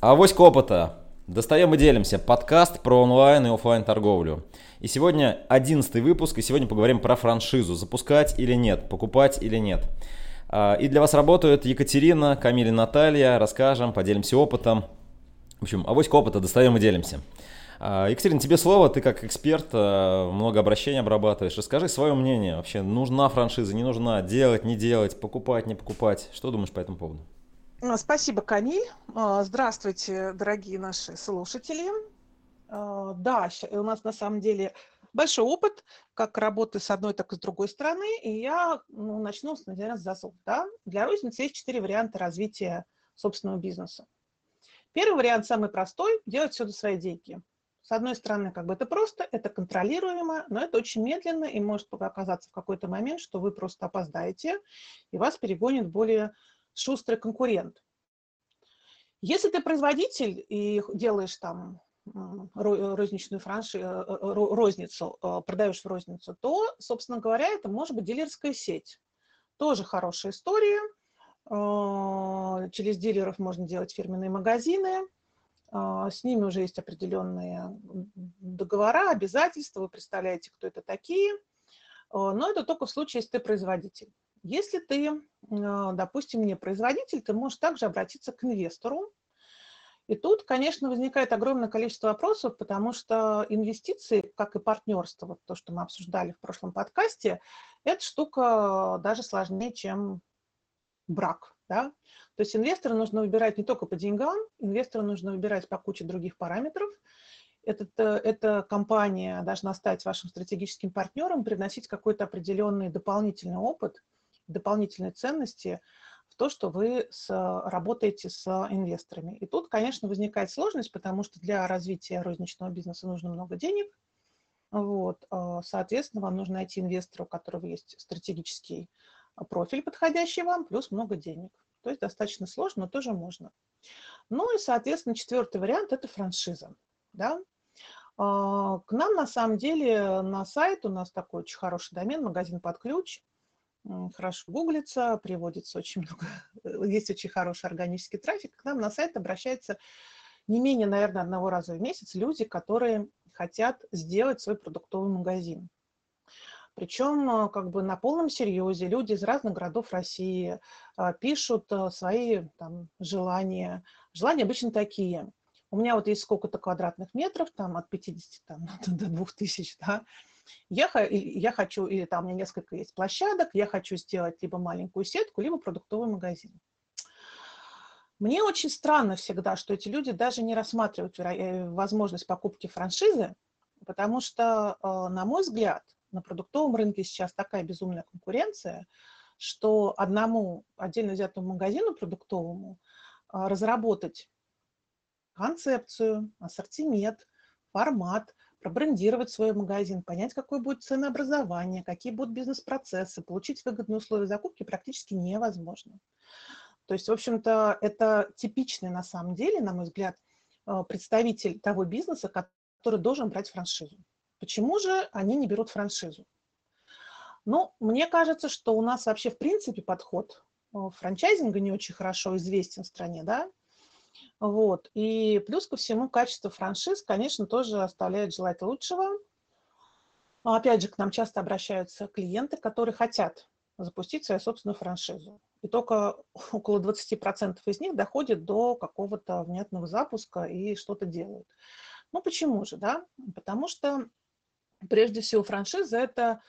Авоська опыта. Достаем и делимся. Подкаст про онлайн и офлайн торговлю. И сегодня одиннадцатый выпуск, и сегодня поговорим про франшизу. Запускать или нет, покупать или нет. А, и для вас работают Екатерина, Камиль и Наталья. Расскажем, поделимся опытом. В общем, авоська опыта достаем и делимся. А, Екатерина, тебе слово, ты как эксперт, а, много обращений обрабатываешь. Расскажи свое мнение. Вообще, нужна франшиза, не нужна, делать, не делать, покупать, не покупать. Что думаешь по этому поводу? А, спасибо, Камиль. А, здравствуйте, дорогие наши слушатели. А, да, у нас на самом деле большой опыт, как работы с одной, так и с другой стороны. И я ну, начну, с засов. Да? Для розницы есть четыре варианта развития собственного бизнеса. Первый вариант, самый простой, делать все до своей деньги. С одной стороны, как бы это просто, это контролируемо, но это очень медленно, и может оказаться в какой-то момент, что вы просто опоздаете, и вас перегонит более шустрый конкурент. Если ты производитель и делаешь там розничную франши, э, э, розницу, э, продаешь в розницу, то, собственно говоря, это может быть дилерская сеть. Тоже хорошая история. Через дилеров можно делать фирменные магазины. С ними уже есть определенные договора, обязательства. Вы представляете, кто это такие. Но это только в случае, если ты производитель. Если ты, а, допустим, не производитель, ты можешь также обратиться к инвестору. И тут, конечно, возникает огромное количество вопросов, потому что инвестиции, как и партнерство, вот то, что мы обсуждали в прошлом подкасте, эта штука даже сложнее, чем брак. Да? То есть инвестора нужно выбирать не только по деньгам, инвестора нужно выбирать по куче других параметров. Этот, э, эта компания должна стать вашим стратегическим партнером, привносить какой-то определенный дополнительный опыт – дополнительной ценности в то, что вы с, работаете с инвесторами. И тут, конечно, возникает сложность, потому что для развития розничного бизнеса нужно много денег. Вот, а, соответственно, вам нужно найти инвестора, у которого есть стратегический профиль, подходящий вам, плюс много денег. То есть достаточно сложно, но тоже можно. Ну и, соответственно, четвертый вариант – это франшиза. Да? А, к нам, на самом деле, на сайт у нас такой очень хороший домен, магазин под ключ хорошо гуглится, приводится очень много, есть очень хороший органический трафик. К нам на сайт обращается не менее, наверное, одного раза в месяц люди, которые хотят сделать свой продуктовый магазин. Причем а, как бы на полном серьезе люди из разных городов России а, пишут свои там, желания. Желания обычно такие. У меня вот есть сколько-то квадратных метров, там от 50 там, до 2000, да, я, я хочу, или там у меня несколько есть площадок, я хочу сделать либо маленькую сетку, либо продуктовый магазин. Мне очень странно всегда, что эти люди даже не рассматривают э, возможность покупки франшизы, потому что, э, на мой взгляд, на продуктовом рынке сейчас такая безумная конкуренция, что одному отдельно взятому магазину продуктовому э, разработать концепцию, ассортимент, формат, пробрендировать свой магазин, понять, какое будет ценообразование, какие будут бизнес-процессы, получить выгодные условия закупки практически невозможно. То есть, в общем-то, это типичный на самом деле, на мой взгляд, э, представитель того бизнеса, который должен брать франшизу. Почему же они не берут франшизу? Ну, мне кажется, что у нас вообще в принципе подход э, франчайзинга не очень хорошо известен в стране, да, вот. И плюс ко всему качество франшиз, конечно, тоже оставляет желать лучшего. Опять же, к нам часто обращаются клиенты, которые хотят запустить свою собственную франшизу. И только около 20% из них доходит до какого-то внятного запуска и что-то делают. Ну почему же, да? Потому что прежде всего франшиза это,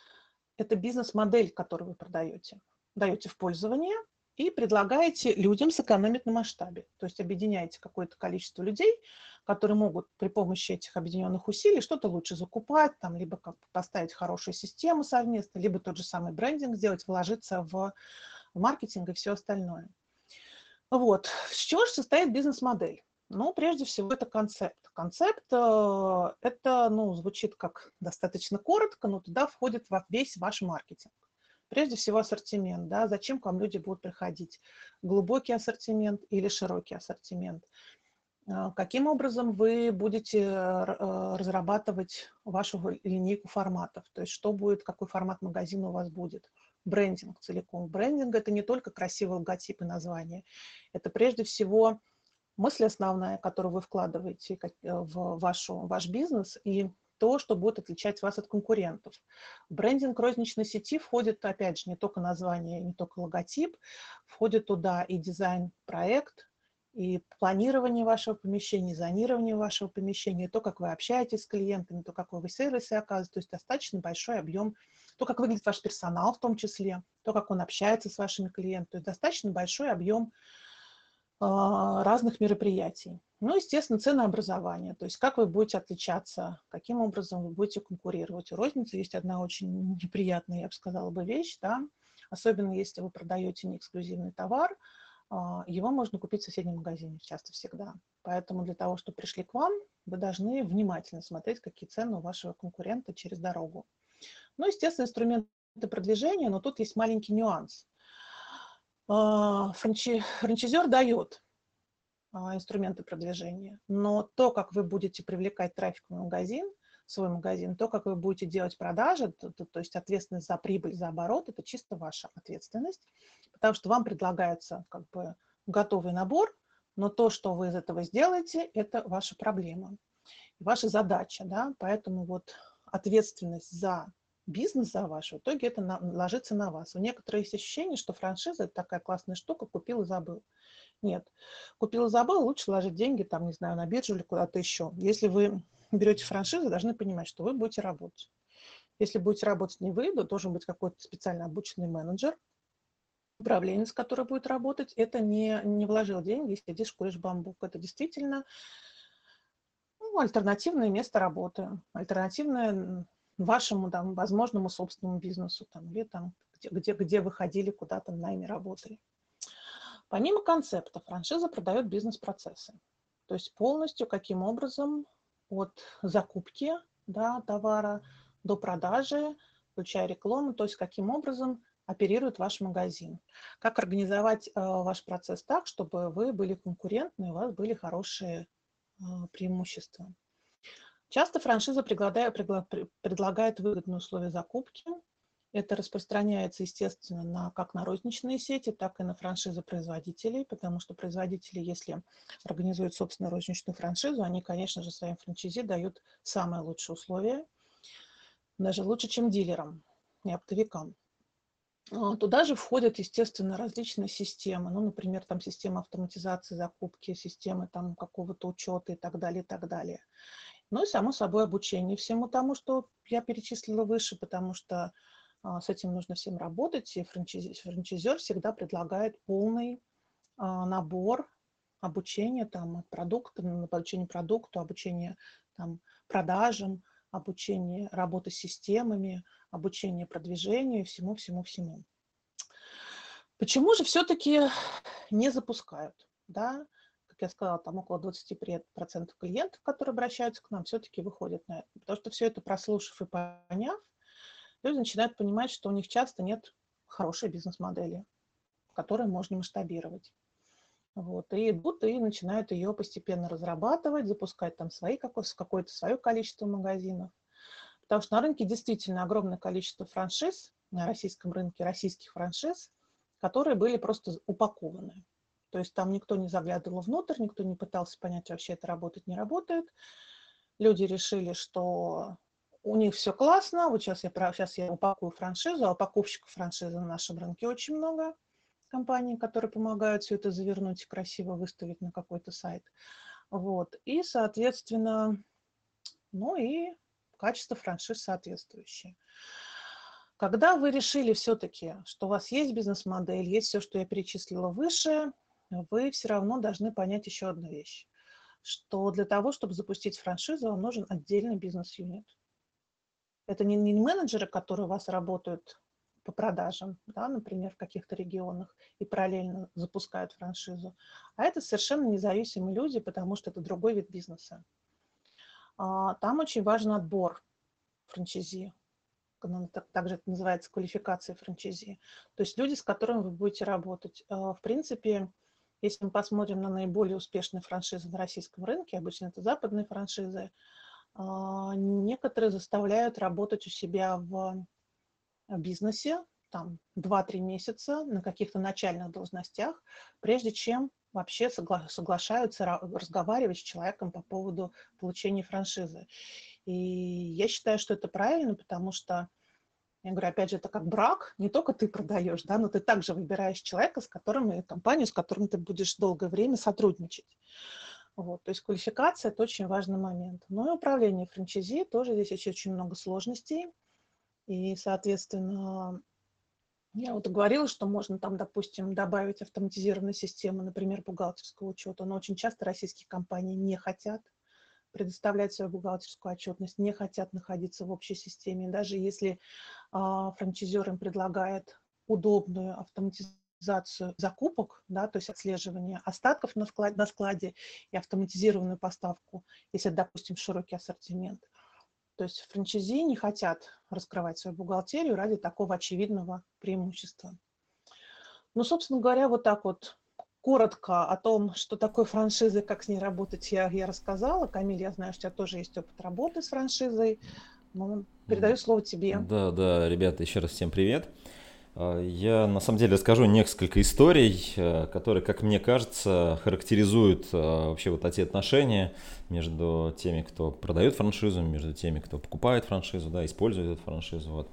это бизнес-модель, которую вы продаете. Даете в пользование – и предлагаете людям сэкономить на масштабе. То есть объединяете какое-то количество людей, которые могут при помощи этих объединенных усилий что-то лучше закупать, там, либо как поставить хорошую систему совместно, либо тот же самый брендинг сделать, вложиться в маркетинг и все остальное. Вот. С чего же состоит бизнес-модель? Ну, прежде всего, это концепт. Концепт э, это, ну, звучит как достаточно коротко, но туда входит весь ваш маркетинг. Прежде всего ассортимент, да, зачем к вам люди будут приходить, глубокий ассортимент или широкий ассортимент. А, каким образом вы будете э, э, разрабатывать вашу линейку форматов, то есть что будет, какой формат магазина у вас будет, брендинг целиком. Брендинг – это не только красивый логотип и название, это прежде всего мысль основная, которую вы вкладываете в вашу, ваш бизнес, и то, что будет отличать вас от конкурентов. Брендинг розничной сети входит, опять же, не только название, не только логотип, входит туда и дизайн-проект, и планирование вашего помещения, и зонирование вашего помещения, и то, как вы общаетесь с клиентами, то, как вы сервисы оказываете, то есть достаточно большой объем, то, как выглядит ваш персонал в том числе, то, как он общается с вашими клиентами, то есть достаточно большой объем разных мероприятий. Ну, естественно, ценообразование, то есть как вы будете отличаться, каким образом вы будете конкурировать. У розницы есть одна очень неприятная, я бы сказала бы, вещь, да, особенно если вы продаете неэксклюзивный товар, а, его можно купить в соседнем магазине часто всегда. Поэтому для того, чтобы пришли к вам, вы должны внимательно смотреть, какие цены у вашего конкурента через дорогу. Ну, естественно, инструменты продвижения, но тут есть маленький нюанс. А, франчи... франчайзер дает а, инструменты продвижения, но то, как вы будете привлекать трафик в магазин, свой магазин, то, как вы будете делать продажи, то, то, то есть ответственность за прибыль, за оборот, это чисто ваша ответственность, потому что вам предлагается как бы готовый набор, но то, что вы из этого сделаете, это ваша проблема, ваша задача, да, поэтому вот ответственность за бизнес за ваш, в итоге это на, ложится на вас. У некоторых есть ощущение, что франшиза – это такая классная штука, купил и забыл. Нет. Купил и забыл, лучше ложить деньги, там, не знаю, на биржу или куда-то еще. Если вы берете франшизу, должны понимать, что вы будете работать. Если будете работать не вы, то должен быть какой-то специально обученный менеджер, управленец, который будет работать. Это не, не вложил деньги, сидишь, куришь бамбук. Это действительно ну, альтернативное место работы, альтернативное вашему там, возможному собственному бизнесу там, или там, где, где, где вы ходили куда-то на найме работали. Помимо концепта, франшиза продает бизнес-процессы. То есть полностью каким образом от закупки да, товара до продажи, включая рекламу, то есть каким образом оперирует ваш магазин. Как организовать э, ваш процесс так, чтобы вы были конкурентны, у вас были хорошие э, преимущества. Часто франшиза предлагает, выгодные условия закупки. Это распространяется, естественно, на, как на розничные сети, так и на франшизы производителей, потому что производители, если организуют собственную розничную франшизу, они, конечно же, своим франчайзи дают самые лучшие условия, даже лучше, чем дилерам и оптовикам. А, туда же входят, естественно, различные системы, ну, например, там система автоматизации закупки, системы там какого-то учета и так далее, и так далее. Ну и, само собой, обучение всему тому, что я перечислила выше, потому что а, с этим нужно всем работать, и франчиз, франчайзер всегда предлагает полный а, набор обучения там, от продукта, обучение продукту, обучение там, продажам, обучение работы с системами, обучение продвижению всему-всему-всему. Почему же все-таки не запускают? Да? Я сказала, там около 20% клиентов, которые обращаются к нам, все-таки выходят на это. Потому что все это прослушав и поняв, люди начинают понимать, что у них часто нет хорошей бизнес-модели, которую можно масштабировать. Вот, и идут и начинают ее постепенно разрабатывать, запускать там свои, какое-то свое количество магазинов. Потому что на рынке действительно огромное количество франшиз, на российском рынке российских франшиз, которые были просто упакованы. То есть там никто не заглядывал внутрь, никто не пытался понять, вообще это работает, не работает. Люди решили, что у них все классно, вот сейчас я, сейчас я упакую франшизу, а упаковщиков франшизы на нашем рынке очень много компаний, которые помогают все это завернуть и красиво выставить на какой-то сайт. Вот. И, соответственно, ну и качество франшиз соответствующее. Когда вы решили все-таки, что у вас есть бизнес-модель, есть все, что я перечислила выше, вы все равно должны понять еще одну вещь, что для того, чтобы запустить франшизу, вам нужен отдельный бизнес-юнит. Это не, не менеджеры, которые у вас работают по продажам, да, например, в каких-то регионах и параллельно запускают франшизу, а это совершенно независимые люди, потому что это другой вид бизнеса. А, там очень важен отбор франчайзи, также это называется квалификация франчайзи. То есть люди, с которыми вы будете работать. А, в принципе, если мы посмотрим на наиболее успешные франшизы на российском рынке, обычно это западные франшизы, а, некоторые заставляют работать у себя в бизнесе там 2-3 месяца на каких-то начальных должностях, прежде чем вообще согла- соглашаются разговаривать с человеком по поводу получения франшизы. И я считаю, что это правильно, потому что, я говорю, опять же, это как брак, не только ты продаешь, да, но ты также выбираешь человека, с которым и компанию, с которым ты будешь долгое время сотрудничать. Вот, то есть квалификация – это очень важный момент. Но и управление франчайзи тоже здесь есть очень много сложностей. И, соответственно, я вот говорила, что можно там, допустим, добавить автоматизированную систему, например, бухгалтерского учета, но очень часто российские компании не хотят предоставлять свою бухгалтерскую отчетность, не хотят находиться в общей системе. Даже если а, франчайзер им предлагает удобную автоматизацию закупок, да, то есть отслеживание остатков на складе, на складе и автоматизированную поставку, если, допустим, широкий ассортимент – то есть франчайзи не хотят раскрывать свою бухгалтерию ради такого очевидного преимущества. Ну, собственно говоря, вот так вот коротко о том, что такое франшиза, как с ней работать, я, я рассказала. Камиль, я знаю, что у тебя тоже есть опыт работы с франшизой. Ну, передаю слово тебе. Да, да, ребята, еще раз всем привет. А, я на самом деле расскажу несколько историй, э, которые, как мне кажется, характеризуют э, вообще вот эти отношения между теми, кто продает франшизу, между теми, кто покупает франшизу, да, использует эту франшизу. Вот.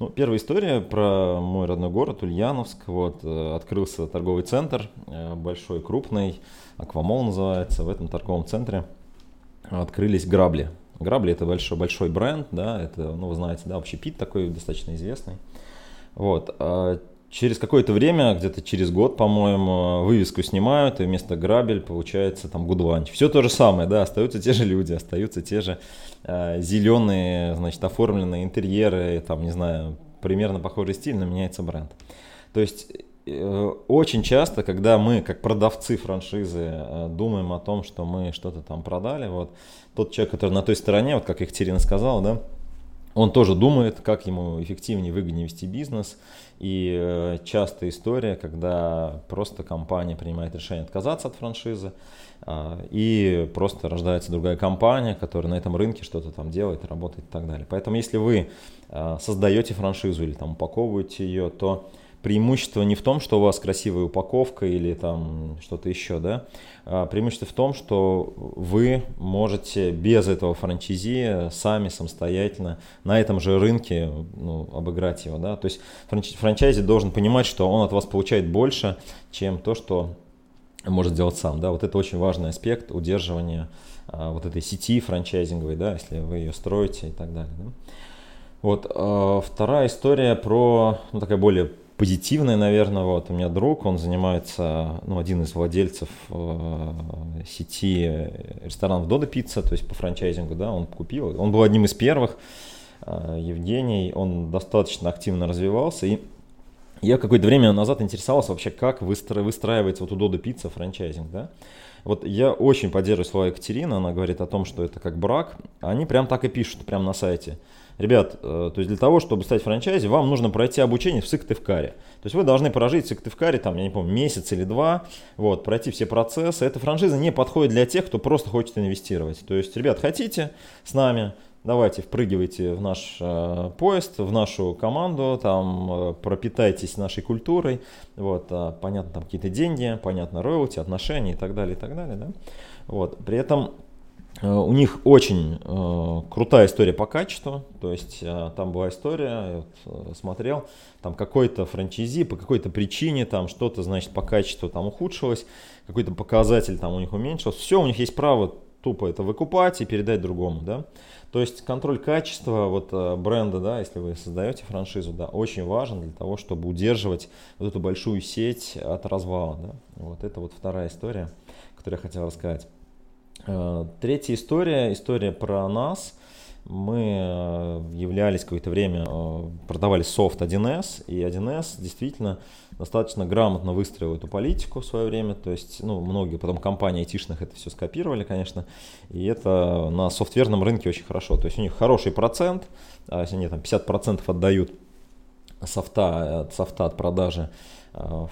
Ну, первая история про мой родной город Ульяновск. Вот, э, открылся торговый центр, большой, крупный, Аквамол называется. В этом торговом центре открылись грабли. Грабли это большой, большой бренд, да, это, ну, вы знаете, да, вообще пит такой достаточно известный. Вот. А через какое-то время, где-то через год, по-моему, вывеску снимают, и вместо грабель получается там гудланч. Все то же самое, да, остаются те же люди, остаются те же э, зеленые, значит, оформленные интерьеры, там, не знаю, примерно похожий стиль, но меняется бренд. То есть э, очень часто, когда мы, как продавцы франшизы, э, думаем о том, что мы что-то там продали, вот тот человек, который на той стороне, вот как Екатерина сказала, да, он тоже думает, как ему эффективнее, выгоднее вести бизнес. И э, частая история, когда просто компания принимает решение отказаться от франшизы, э, и просто рождается другая компания, которая на этом рынке что-то там делает, работает и так далее. Поэтому если вы э, создаете франшизу или там упаковываете ее, то преимущество не в том, что у вас красивая упаковка или там что-то еще, да, а преимущество в том, что вы можете без этого франчайзи сами самостоятельно на этом же рынке ну, обыграть его, да, то есть франчайзи должен понимать, что он от вас получает больше, чем то, что может сделать сам, да, вот это очень важный аспект удерживания а, вот этой сети франчайзинговой, да, если вы ее строите и так далее, да. Вот, а, вторая история про, ну, такая более позитивное, наверное, вот. У меня друг, он занимается, ну, один из владельцев э, сети ресторанов Дода Пицца, то есть по франчайзингу, да, он купил, он был одним из первых, э, Евгений, он достаточно активно развивался, и я какое-то время назад интересовался вообще, как выстра- выстраивается вот у Дода Пицца франчайзинг, да, вот я очень поддерживаю слова Екатерины, она говорит о том, что это как брак, они прям так и пишут, прям на сайте – Ребят, э, то есть для того, чтобы стать франчайзи, вам нужно пройти обучение в Сыктывкаре. То есть вы должны прожить в Сыктывкаре, там, я не помню, месяц или два, вот, пройти все процессы. Эта франшиза не подходит для тех, кто просто хочет инвестировать. То есть, ребят, хотите с нами, давайте впрыгивайте в наш э, поезд, в нашу команду, там э, пропитайтесь нашей культурой, вот, э, понятно, там какие-то деньги, понятно, роялти, отношения и так далее, и так далее, да. Вот, при этом у них очень э, крутая история по качеству, то есть э, там была история, я вот, э, смотрел, там какой-то франчайзи по какой-то причине там что-то, значит, по качеству там ухудшилось, какой-то показатель там у них уменьшился, все, у них есть право тупо это выкупать и передать другому, да. То есть контроль качества вот э, бренда, да, если вы создаете франшизу, да, очень важен для того, чтобы удерживать вот эту большую сеть от развала, да. Вот это вот вторая история, которую я хотел рассказать. Э, третья история, история про нас. Мы э, являлись какое-то время, э, продавали софт 1С, и 1С действительно достаточно грамотно выстроил эту политику в свое время, то есть, ну, многие потом компании айтишных это все скопировали, конечно, и это на софтверном рынке очень хорошо, то есть у них хороший процент, а если они там 50% отдают софта, софта от продажи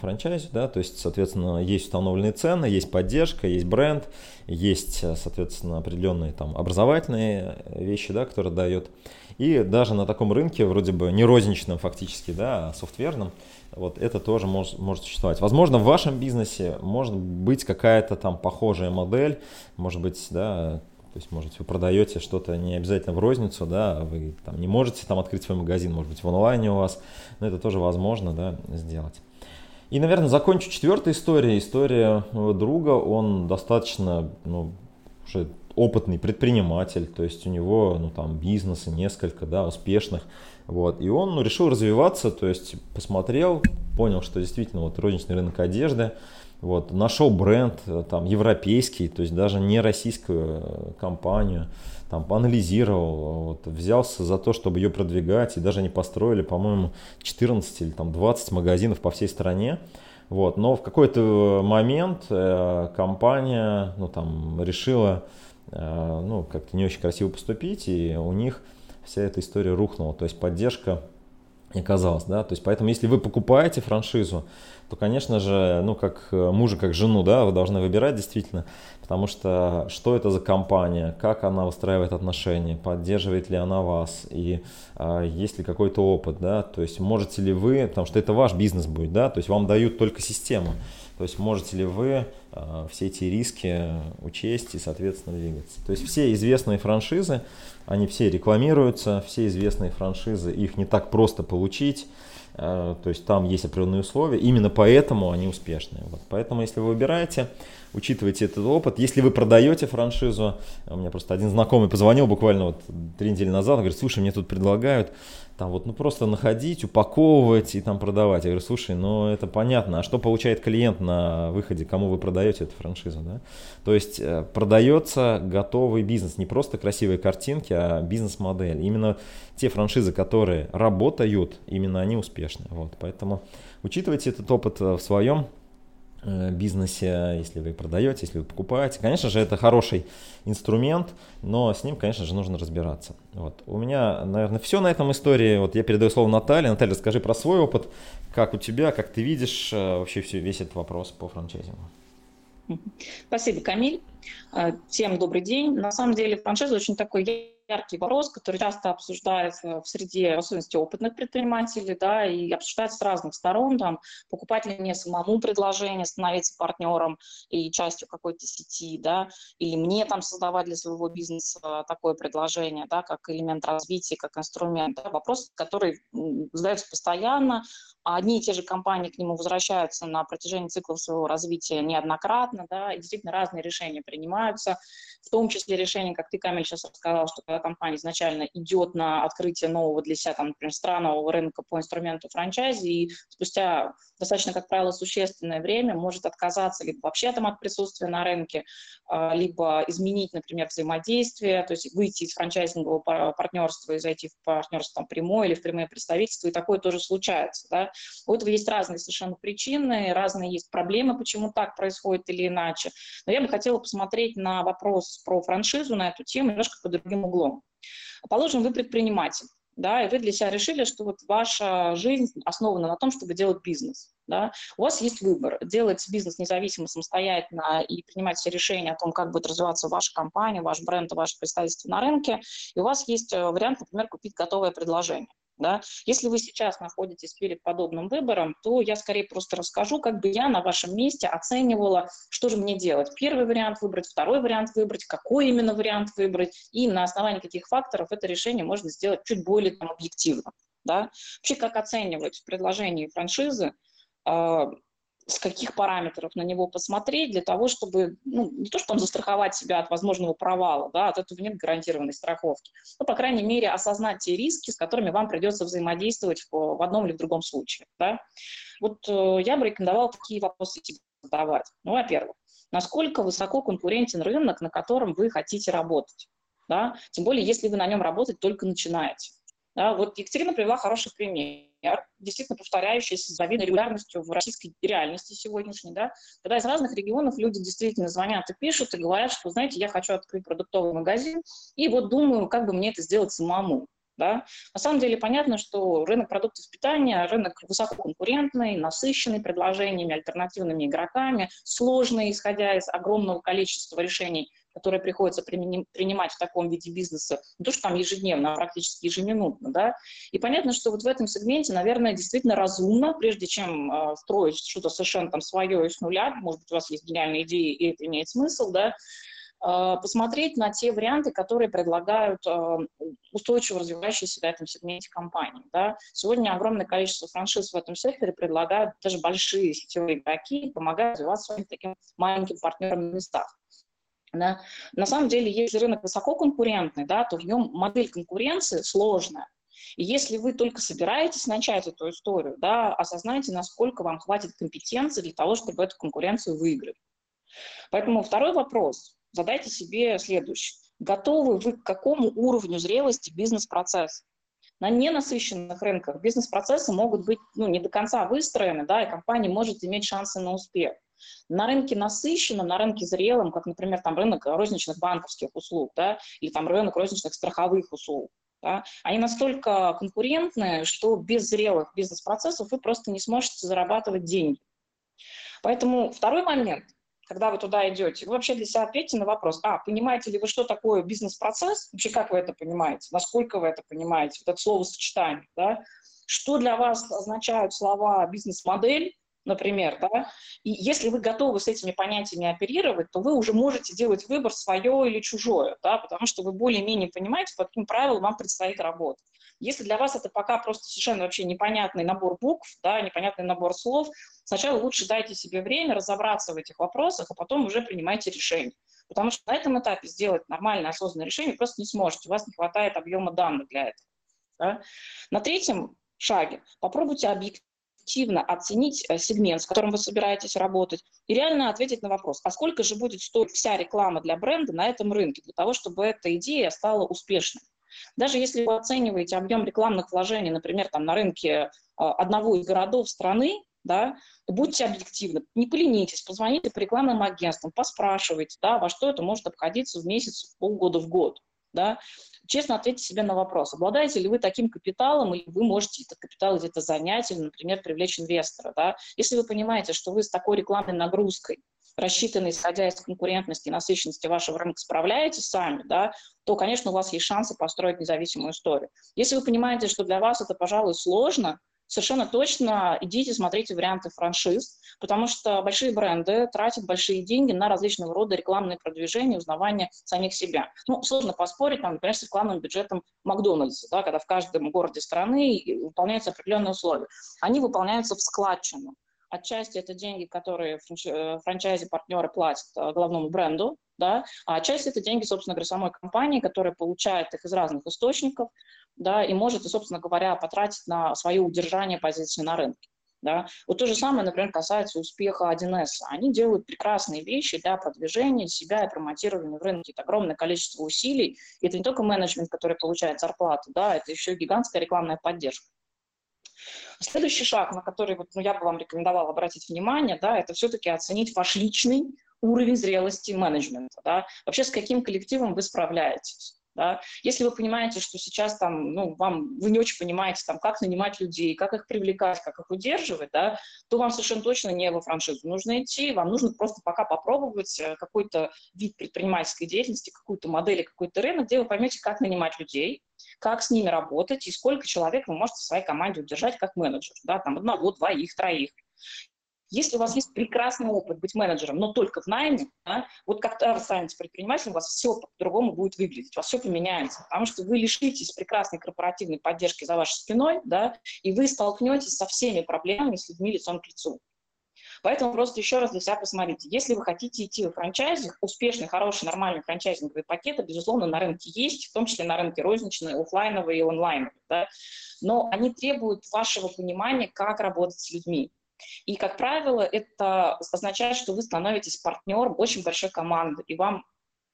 франчайзе, да, то есть, соответственно, есть установленные цены, есть поддержка, есть бренд, есть, соответственно, определенные там образовательные вещи, да, которые дает. И даже на таком рынке, вроде бы не розничном фактически, да, а софтверном, вот это тоже может, может существовать. Возможно, в вашем бизнесе может быть какая-то там похожая модель, может быть, да, то есть, может, вы продаете что-то не обязательно в розницу, да, вы там не можете там открыть свой магазин, может быть, в онлайне у вас, но это тоже возможно, да, сделать. И, наверное, закончу четвертой историей. История друга, он достаточно, ну, уже опытный предприниматель, то есть у него, ну, там, бизнесы несколько, да, успешных, вот, и он, ну, решил развиваться, то есть посмотрел, понял, что действительно вот розничный рынок одежды, вот, нашел бренд э, там европейский, то есть даже не российскую э, компанию, там поанализировал, вот, взялся за то, чтобы ее продвигать, и даже они построили, по-моему, 14 или там 20 магазинов по всей стране. Вот, но в какой-то момент э, компания ну, там, решила э, ну, как-то не очень красиво поступить, и у них вся эта история рухнула. То есть поддержка не оказалась. Да? То есть поэтому, если вы покупаете франшизу, то, конечно же, ну, как э, мужа, как жену, да, вы должны выбирать действительно, потому что что это за компания, как она выстраивает отношения, поддерживает ли она вас, и а, есть ли какой-то опыт, да, то есть можете ли вы, потому что это ваш бизнес будет, да, то есть вам дают только систему, то есть можете ли вы а, все эти риски учесть и, соответственно, двигаться. То есть все известные франшизы, они все рекламируются, все известные франшизы, их не так просто получить, Э, то есть там есть определенные условия, именно поэтому они успешные. Вот. Поэтому если вы выбираете, учитывайте этот опыт. Если вы продаете франшизу, у меня просто один знакомый позвонил буквально вот три недели назад, говорит, слушай, мне тут предлагают там вот, ну просто находить, упаковывать и там продавать. Я говорю, слушай, ну это понятно, а что получает клиент на выходе, кому вы продаете эту франшизу, да? То есть э, продается готовый бизнес, не просто красивые картинки, а бизнес-модель. Именно те франшизы, которые работают, именно они успешны. Вот, поэтому учитывайте этот опыт э, в своем бизнесе, если вы продаете, если вы покупаете. Конечно же, это хороший инструмент, но с ним, конечно же, нужно разбираться. Вот. У меня, наверное, все на этом истории. Вот я передаю слово Наталье. Наталья, расскажи про свой опыт, как у тебя, как ты видишь э, вообще все, весь этот вопрос по франчайзингу. Спасибо, Камиль. Э, всем добрый день. На самом деле франшиза очень такой яркий вопрос, который часто обсуждается в среде, в особенности опытных предпринимателей, да, и обсуждается с разных сторон, там, покупать ли мне самому предложение, становиться партнером и частью какой-то сети, да, или мне там создавать для своего бизнеса такое предложение, да, как элемент развития, как инструмент. Да, вопрос, который задается постоянно, одни и те же компании к нему возвращаются на протяжении циклов своего развития неоднократно, да, и действительно разные решения принимаются, в том числе решение, как ты, Камиль, сейчас рассказал, что когда компания изначально идет на открытие нового для себя, там, например, странового рынка по инструменту франчайзи, и спустя достаточно, как правило, существенное время может отказаться либо вообще там от присутствия на рынке, а, либо изменить, например, взаимодействие, то есть выйти из франчайзингового партнерства и зайти в партнерство там, прямое или в прямое представительство, и такое тоже случается. Да? У этого есть разные совершенно причины, разные есть проблемы, почему так происходит или иначе. Но я бы хотела посмотреть на вопрос про франшизу, на эту тему немножко под другим углом. Положим, вы предприниматель да, и вы для себя решили, что вот ваша жизнь основана на том, чтобы делать бизнес, да, у вас есть выбор, делать бизнес независимо, самостоятельно и принимать все решения о том, как будет развиваться ваша компания, ваш бренд, ваше представительство на рынке, и у вас есть э, вариант, например, купить готовое предложение. Да? Если вы сейчас находитесь перед подобным выбором, то я скорее просто расскажу, как бы я на вашем месте оценивала, что же мне делать. Первый вариант выбрать, второй вариант выбрать, какой именно вариант выбрать, и на основании каких факторов это решение можно сделать чуть более там, объективно. Да? Вообще, как оценивать предложение франшизы, а, с каких параметров на него посмотреть для того, чтобы, ну, не то, что там застраховать себя от возможного провала, да, от этого нет гарантированной страховки, но, по крайней мере, осознать те риски, с которыми вам придется взаимодействовать в, в одном или в другом случае, да. Вот э, я бы рекомендовала такие вопросы себе задавать. Ну, во-первых, насколько высоко конкурентен рынок, на котором вы хотите работать, да, тем более, если вы на нем работать только начинаете. Да, вот Екатерина привела хороший пример действительно повторяющаяся с завидной регулярностью в российской реальности сегодняшней, да, когда из разных регионов люди действительно звонят и пишут и говорят, что, знаете, я хочу открыть продуктовый магазин, и вот думаю, как бы мне это сделать самому. Да? На самом деле понятно, что рынок продуктов питания, рынок высококонкурентный, насыщенный предложениями, альтернативными игроками, сложный, исходя из огромного количества решений, которые приходится принимать в таком виде бизнеса, не то, что там ежедневно, а практически ежеминутно, да, и понятно, что вот в этом сегменте, наверное, действительно разумно, прежде чем э, строить что-то совершенно там свое и с нуля, может быть, у вас есть гениальные идеи, и это имеет смысл, да, Э, посмотреть на те варианты, которые предлагают устойчиво развивающиеся в этом сегменте компании. Да. Сегодня огромное количество франшиз в этом секторе предлагают даже большие сетевые игроки, помогают развиваться своим таким маленьким партнерам на местах. Да. На самом деле, если рынок высококонкурентный, да, то в нем модель конкуренции сложная. И если вы только собираетесь начать эту историю, да, осознайте, насколько вам хватит компетенции для того, чтобы эту конкуренцию выиграть. Поэтому второй вопрос задайте себе следующее. Готовы вы к какому уровню зрелости бизнес-процесса? На ненасыщенных рынках бизнес-процессы могут быть ну, не до конца выстроены, да, и компания может иметь шансы на успех. На рынке насыщенном, на рынке зрелом, как, например, там рынок розничных банковских услуг, да, или там рынок розничных страховых услуг, да, они настолько конкурентные, что без зрелых бизнес-процессов вы просто не сможете зарабатывать деньги. Поэтому второй момент – когда вы туда идете, вы вообще для себя ответьте на вопрос, а, понимаете ли вы, что такое бизнес-процесс, вообще как вы это понимаете, насколько вы это понимаете, вот это словосочетание, да, что для вас означают слова бизнес-модель, например, да, и если вы готовы с этими понятиями оперировать, то вы уже можете делать выбор свое или чужое, да, потому что вы более-менее понимаете, по каким правилам вам предстоит работать. Если для вас это пока просто совершенно вообще непонятный набор букв, да, непонятный набор слов, сначала лучше дайте себе время разобраться в этих вопросах, а потом уже принимайте решение. Потому что на этом этапе сделать нормальное осознанное решение просто не сможете, у вас не хватает объема данных для этого. Да? На третьем шаге попробуйте объективно объективно оценить э, сегмент, с которым вы собираетесь работать, и реально ответить на вопрос, а сколько же будет стоить вся реклама для бренда на этом рынке, для того, чтобы эта идея стала успешной. Даже если вы оцениваете объем рекламных вложений, например, там, на рынке э, одного из городов страны, да, будьте объективны, не поленитесь, позвоните по рекламным агентствам, поспрашивайте, да, во что это может обходиться в месяц, в полгода, в год. Да честно ответьте себе на вопрос, обладаете ли вы таким капиталом, или вы можете этот капитал где-то занять, или, например, привлечь инвестора. Да? Если вы понимаете, что вы с такой рекламной нагрузкой, рассчитанной, исходя из конкурентности и насыщенности вашего рынка, справляетесь сами, да, то, конечно, у вас есть шансы построить независимую историю. Если вы понимаете, что для вас это, пожалуй, сложно, совершенно точно идите, смотрите варианты франшиз, потому что большие бренды тратят большие деньги на различного рода рекламные продвижения, узнавание самих себя. Ну, сложно поспорить, там, например, с рекламным бюджетом Макдональдса, да, когда в каждом городе страны выполняются определенные условия. Они выполняются в складчину. Отчасти это деньги, которые э, франчайзи-партнеры платят э, главному бренду, да, а отчасти это деньги, собственно говоря, самой компании, которая получает их из разных источников, да, и может, собственно говоря, потратить на свое удержание позиции на рынке. Да. Вот то же самое, например, касается успеха 1С. Они делают прекрасные вещи для продвижения себя и промотирования в рынке. Это огромное количество усилий. И это не только менеджмент, который получает зарплату, да, это еще гигантская рекламная поддержка. Следующий шаг, на который вот, ну, я бы вам рекомендовала обратить внимание, да, это все-таки оценить ваш личный уровень зрелости менеджмента. Да. Вообще, с каким коллективом вы справляетесь. Да? Если вы понимаете, что сейчас там, ну, вам, вы не очень понимаете, там, как нанимать людей, как их привлекать, как их удерживать, да, то вам совершенно точно не во франшизу нужно идти, вам нужно просто пока попробовать э, какой-то вид предпринимательской деятельности, какую-то модель, какой-то рынок, где вы поймете, как нанимать людей, как с ними работать и сколько человек вы можете в своей команде удержать как менеджер, да, там одного, двоих, троих. Если у вас есть прекрасный опыт быть менеджером, но только в найме, да, вот когда вы станете предпринимателем, у вас все по-другому будет выглядеть, у вас все поменяется, потому что вы лишитесь прекрасной корпоративной поддержки за вашей спиной, да, и вы столкнетесь со всеми проблемами с людьми лицом к лицу. Поэтому просто еще раз для себя посмотрите. Если вы хотите идти в франчайзинг, успешный, хороший, нормальный франчайзинговый пакет, безусловно, на рынке есть, в том числе на рынке розничные, офлайновые и онлайновые. Да? Но они требуют вашего понимания, как работать с людьми. И, как правило, это означает, что вы становитесь партнером очень большой команды, и вам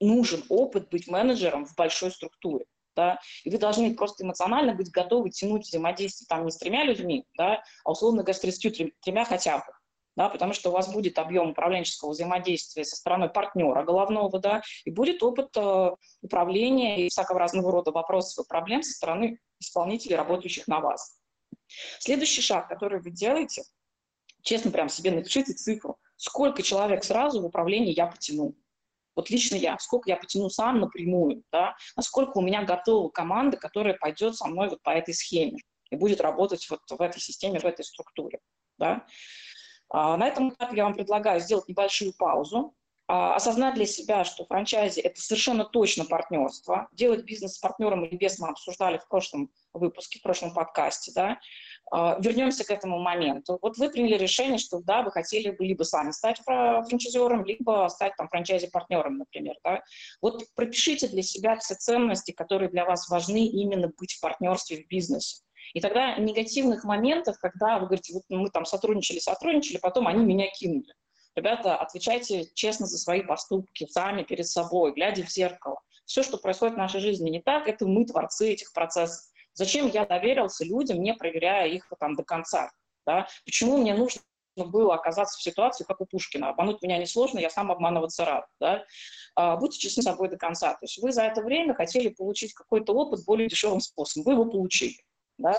нужен опыт быть менеджером в большой структуре. Да, и вы должны просто эмоционально быть готовы тянуть взаимодействие там не с тремя людьми, да, а условно говоря, с 30 тремя хотя бы. Да, потому что у вас будет объем управленческого взаимодействия со стороной партнера головного, да, и будет опыт э, управления и всякого разного рода вопросов и проблем со стороны исполнителей, работающих на вас. Следующий шаг, который вы делаете, честно прям себе напишите цифру, сколько человек сразу в управлении я потяну. Вот лично я, сколько я потяну сам напрямую, да, насколько у меня готова команда, которая пойдет со мной вот по этой схеме и будет работать вот в этой системе, в этой структуре. Да. А, на этом этапе я вам предлагаю сделать небольшую паузу, а, осознать для себя, что франчайзи – это совершенно точно партнерство. Делать бизнес с партнером или без мы обсуждали в прошлом выпуске, в прошлом подкасте. Да? А, вернемся к этому моменту. Вот вы приняли решение, что да, вы хотели бы либо сами стать франчайзером, либо стать там франчайзи-партнером, например. Да? Вот пропишите для себя все ценности, которые для вас важны именно быть в партнерстве в бизнесе. И тогда негативных моментов, когда вы говорите, вот мы там сотрудничали, сотрудничали, потом они меня кинули. Ребята, отвечайте честно за свои поступки, сами перед собой, глядя в зеркало. Все, что происходит в нашей жизни не так, это мы творцы этих процессов. Зачем я доверился людям, не проверяя их там до конца? Да? Почему мне нужно было оказаться в ситуации, как у Пушкина. Обмануть меня несложно, я сам обманываться рад. Да? А, будьте честны с собой до конца. То есть вы за это время хотели получить какой-то опыт более дешевым способом. Вы его получили да,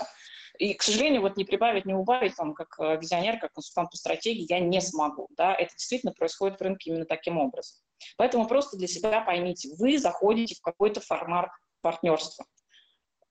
и, к сожалению, вот не прибавить, не убавить, там, как э, визионер, как консультант по стратегии, я не смогу, да, это действительно происходит в рынке именно таким образом. Поэтому просто для себя поймите, вы заходите в какой-то формат партнерства.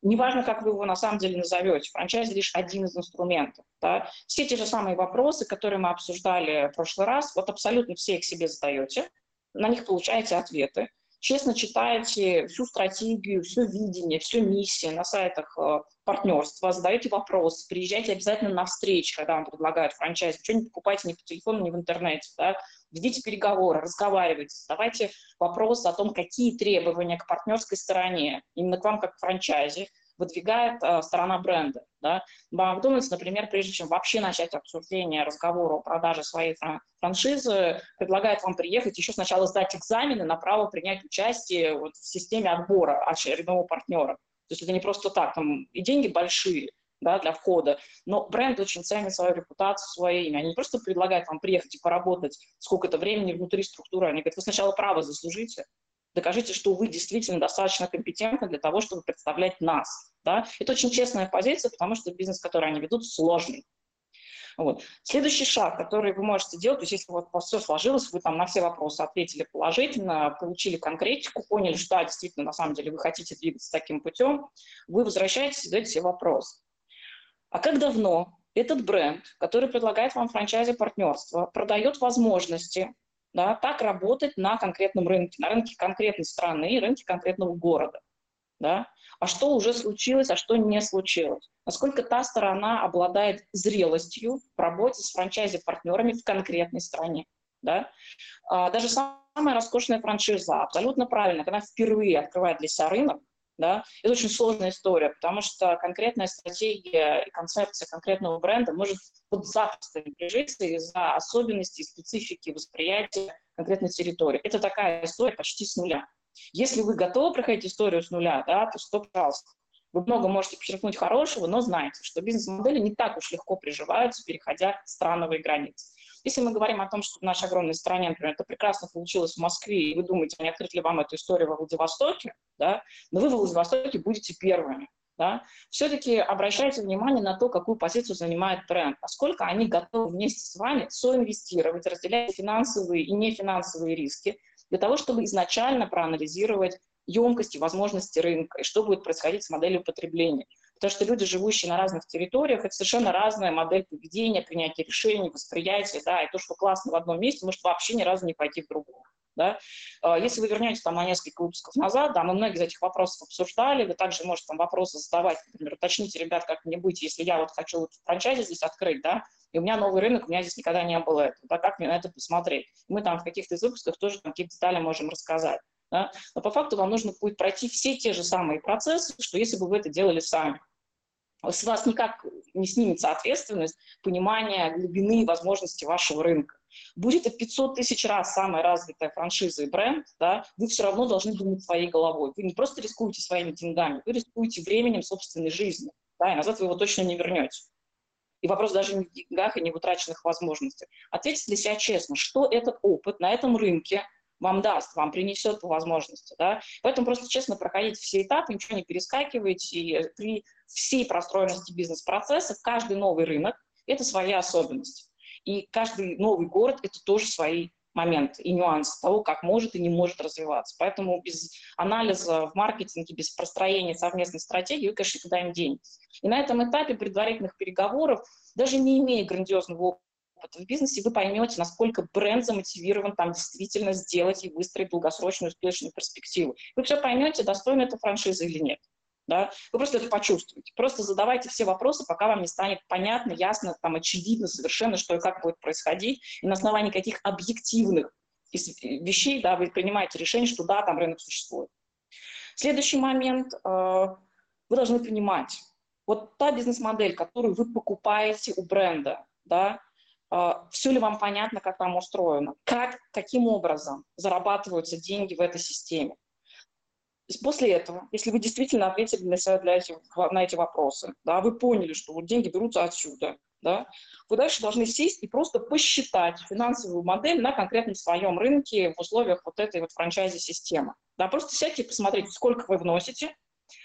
Неважно, как вы его на самом деле назовете, франчайз лишь один из инструментов. Да? Все те же самые вопросы, которые мы обсуждали в прошлый раз, вот абсолютно все их себе задаете, на них получаете ответы честно читаете всю стратегию, все видение, всю миссию на сайтах э, партнерства, задаете вопросы, приезжайте обязательно на встречи, когда вам предлагают франчайз, ничего не покупайте ни по телефону, ни в интернете, да, ведите переговоры, разговаривайте, задавайте вопросы о том, какие требования к партнерской стороне, именно к вам как к франчайзе, выдвигает э, сторона бренда. Да? Макдональдс, например, прежде чем вообще начать обсуждение разговора о продаже своей фран франшизы, предлагает вам приехать еще сначала сдать экзамены на право принять участие вот, в системе отбора очередного партнера. То есть это не просто так, там и деньги большие, да, для входа. Но бренд очень ценит свою репутацию, свое имя. Они не просто предлагают вам приехать и поработать сколько-то времени внутри структуры. Они говорят, вы сначала право заслужите, докажите, что вы действительно достаточно компетентны для того, чтобы представлять нас. Да? Это очень честная позиция, потому что бизнес, который они ведут, сложный. Вот. Следующий шаг, который вы можете делать, то есть если вот у вас все сложилось, вы там на все вопросы ответили положительно, получили конкретику, поняли, что да, действительно, на самом деле вы хотите двигаться таким путем, вы возвращаетесь и задаете себе вопрос. А как давно этот бренд, который предлагает вам франчайзи партнерство, продает возможности да, так работать на конкретном рынке, на рынке конкретной страны рынке конкретного города. Да? А что уже случилось, а что не случилось? Насколько та сторона обладает зрелостью в работе с франчайзи-партнерами в конкретной стране? Да? А, даже самая роскошная франшиза, абсолютно правильно, когда впервые открывает для себя рынок, да, это очень сложная история, потому что конкретная стратегия и концепция конкретного бренда может вот запросто прижиться из-за особенностей, специфики восприятия конкретной территории. Это такая история почти с нуля. Если вы готовы проходить историю с нуля, да, то что, пожалуйста. Вы много можете подчеркнуть хорошего, но знайте, что бизнес-модели не так уж легко приживаются, переходя страновые границы. Если мы говорим о том, что в нашей огромной стране, например, это прекрасно получилось в Москве, и вы думаете, не открыть ли вам эту историю во Владивостоке, да, но вы во Владивостоке будете первыми. Да, все-таки обращайте внимание на то, какую позицию занимает бренд, насколько они готовы вместе с вами соинвестировать, разделять финансовые и нефинансовые риски для того, чтобы изначально проанализировать емкости, возможности рынка и что будет происходить с моделью потребления. Потому что люди, живущие на разных территориях, это совершенно разная модель поведения, принятия решений, восприятия, да, и то, что классно в одном месте, может вообще ни разу не пойти в другое. Да? А, если вы вернетесь там на несколько выпусков назад, да, мы многие из этих вопросов обсуждали, вы также можете там вопросы задавать, например, уточните, ребят, как мне быть, если я вот хочу вот франчайзи здесь открыть, да, и у меня новый рынок, у меня здесь никогда не было этого, да, как мне на это посмотреть? Мы там в каких-то из выпусках тоже какие-то детали можем рассказать. Да? Но по факту вам нужно будет пройти все те же самые процессы, что если бы вы это делали сами с вас никак не снимется ответственность, понимание глубины и возможности вашего рынка. Будет это 500 тысяч раз самая развитая франшиза и бренд, да, вы все равно должны думать своей головой. Вы не просто рискуете своими деньгами, вы рискуете временем собственной жизни, да, и назад вы его точно не вернете. И вопрос даже не в деньгах и не в утраченных возможностях. Ответьте для себя честно, что этот опыт на этом рынке вам даст, вам принесет по возможности. Да? Поэтому просто честно проходите все этапы, ничего не перескакивайте. И при всей простроенности бизнес-процесса каждый новый рынок – это свои особенности. И каждый новый город – это тоже свои моменты и нюансы того, как может и не может развиваться. Поэтому без анализа в маркетинге, без простроения совместной стратегии вы, конечно, не денетесь. И на этом этапе предварительных переговоров, даже не имея грандиозного опыта в бизнесе, вы поймете, насколько бренд замотивирован там действительно сделать и выстроить долгосрочную успешную перспективу. Вы все поймете, достойна это франшиза или нет. Да? Вы просто это почувствуете. Просто задавайте все вопросы, пока вам не станет понятно, ясно, там, очевидно совершенно, что и как будет происходить. И на основании каких объективных вещей да, вы принимаете решение, что да, там рынок существует. Следующий момент. Э, вы должны понимать, вот та бизнес-модель, которую вы покупаете у бренда, да, все ли вам понятно, как там устроено, как, каким образом зарабатываются деньги в этой системе. После этого, если вы действительно ответили для себя для этих, на эти вопросы, да, вы поняли, что вот деньги берутся отсюда, да, вы дальше должны сесть и просто посчитать финансовую модель на конкретном своем рынке в условиях вот этой вот франчайзи-системы. Да, просто сядьте и посмотрите, сколько вы вносите,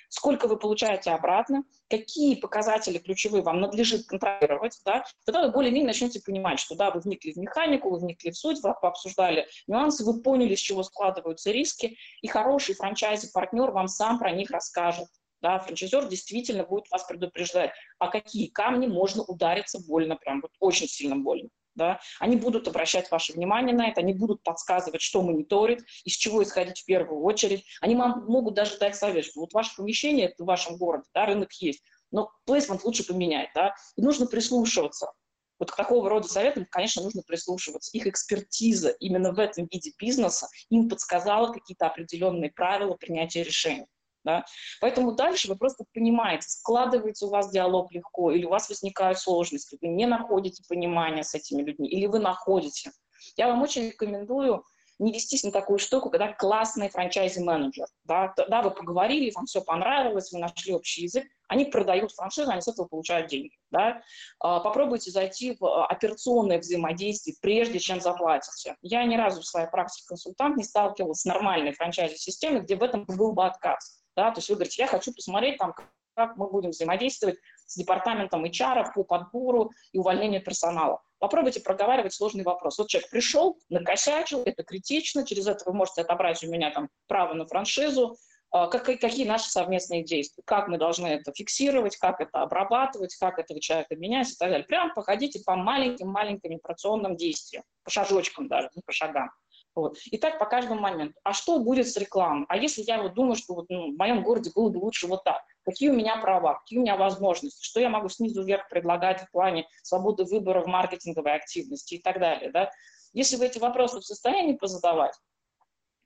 сколько вы получаете обратно, какие показатели ключевые вам надлежит контролировать, да, тогда вы более-менее начнете понимать, что да, вы вникли в механику, вы вникли в суть, вы обсуждали нюансы, вы поняли, с чего складываются риски, и хороший франчайзи-партнер вам сам про них расскажет. Да, франчайзер действительно будет вас предупреждать, а какие камни можно удариться больно, прям вот очень сильно больно да, они будут обращать ваше внимание на это, они будут подсказывать, что мониторить, из чего исходить в первую очередь. Они вам могут даже дать совет, что вот ваше помещение в вашем городе, да, рынок есть, но плейсмент лучше поменять, да, и нужно прислушиваться. Вот к такого рода советам, конечно, нужно прислушиваться. Их экспертиза именно в этом виде бизнеса им подсказала какие-то определенные правила принятия решений. Да? Поэтому дальше вы просто понимаете, складывается у вас диалог легко, или у вас возникают сложности, вы не находите понимания с этими людьми, или вы находите. Я вам очень рекомендую не вестись на такую штуку, когда классный франчайзи-менеджер. Да? да, вы поговорили, вам все понравилось, вы нашли общий язык, они продают франшизу, они с этого получают деньги. Да? А, попробуйте зайти в а, операционное взаимодействие, прежде чем заплатите. Я ни разу в своей практике консультант не сталкивалась с нормальной франчайзи-системой, где в этом был бы отказ. Да? То есть вы говорите, я хочу посмотреть, там, как мы будем взаимодействовать с департаментом HR по подбору и увольнению персонала. Попробуйте проговаривать сложный вопрос. Вот человек пришел, накосячил, это критично, через это вы можете отобрать у меня там право на франшизу, а, как, какие наши совместные действия, как мы должны это фиксировать, как это обрабатывать, как этого человека менять и так далее. Прям походите по маленьким-маленьким операционным действиям, по шажочкам даже, не по шагам. Вот. И так по каждому моменту. А что будет с рекламой? А если я вот думаю, что вот, ну, в моем городе было бы лучше вот так? Какие у меня права? Какие у меня возможности? Что я могу снизу вверх предлагать в плане свободы выбора в маркетинговой активности и так далее? Да? Если вы эти вопросы в состоянии позадавать,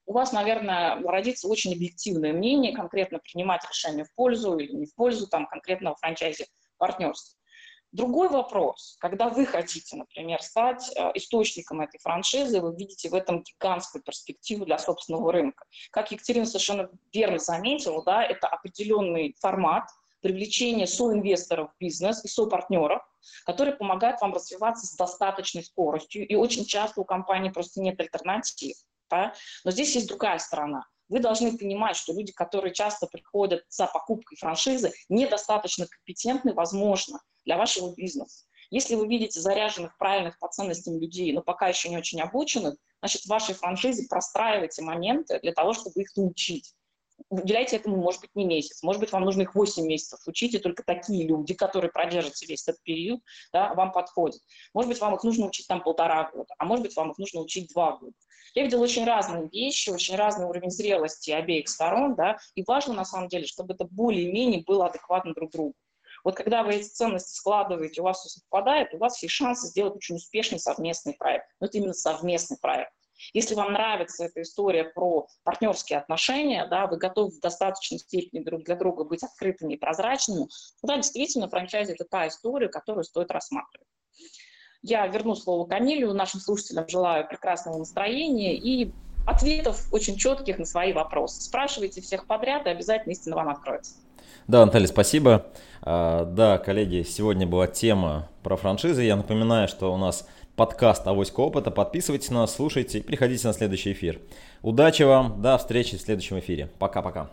у вас, наверное, родится очень объективное мнение, конкретно принимать решение в пользу или не в пользу там, конкретного франчайзи партнерства. Другой вопрос, когда вы хотите, например, стать э, источником этой франшизы, вы видите в этом гигантскую перспективу для собственного рынка. Как Екатерина совершенно верно заметила, да, это определенный формат привлечения соинвесторов в бизнес и сопартнеров, которые помогают вам развиваться с достаточной скоростью. И очень часто у компании просто нет альтернатив. Да? Но здесь есть другая сторона – вы должны понимать, что люди, которые часто приходят за покупкой франшизы, недостаточно компетентны, возможно, для вашего бизнеса. Если вы видите заряженных, правильных по ценностям людей, но пока еще не очень обученных, значит, в вашей франшизе простраивайте моменты для того, чтобы их научить. Уделяйте этому, может быть, не месяц, может быть, вам нужно их 8 месяцев учить, и только такие люди, которые продержатся весь этот период, да, вам подходят. Может быть, вам их нужно учить там полтора года, а может быть, вам их нужно учить два года. Я видела очень разные вещи, очень разный уровень зрелости обеих сторон, да, и важно, на самом деле, чтобы это более-менее было адекватно друг другу. Вот когда вы эти ценности складываете, у вас все совпадает, у вас есть шансы сделать очень успешный совместный проект. Но это именно совместный проект. Если вам нравится эта история про партнерские отношения, да, вы готовы в достаточной степени друг для друга быть открытыми и прозрачными, тогда действительно франчайзи – это та история, которую стоит рассматривать. Я верну слово Камилю, нашим слушателям желаю прекрасного настроения и ответов очень четких на свои вопросы. Спрашивайте всех подряд, и обязательно истина вам откроется. Да, Наталья, спасибо. А, да, коллеги, сегодня была тема про франшизы. Я напоминаю, что у нас подкаст «Авоська опыта». Подписывайтесь на нас, слушайте и приходите на следующий эфир. Удачи вам, до встречи в следующем эфире. Пока-пока.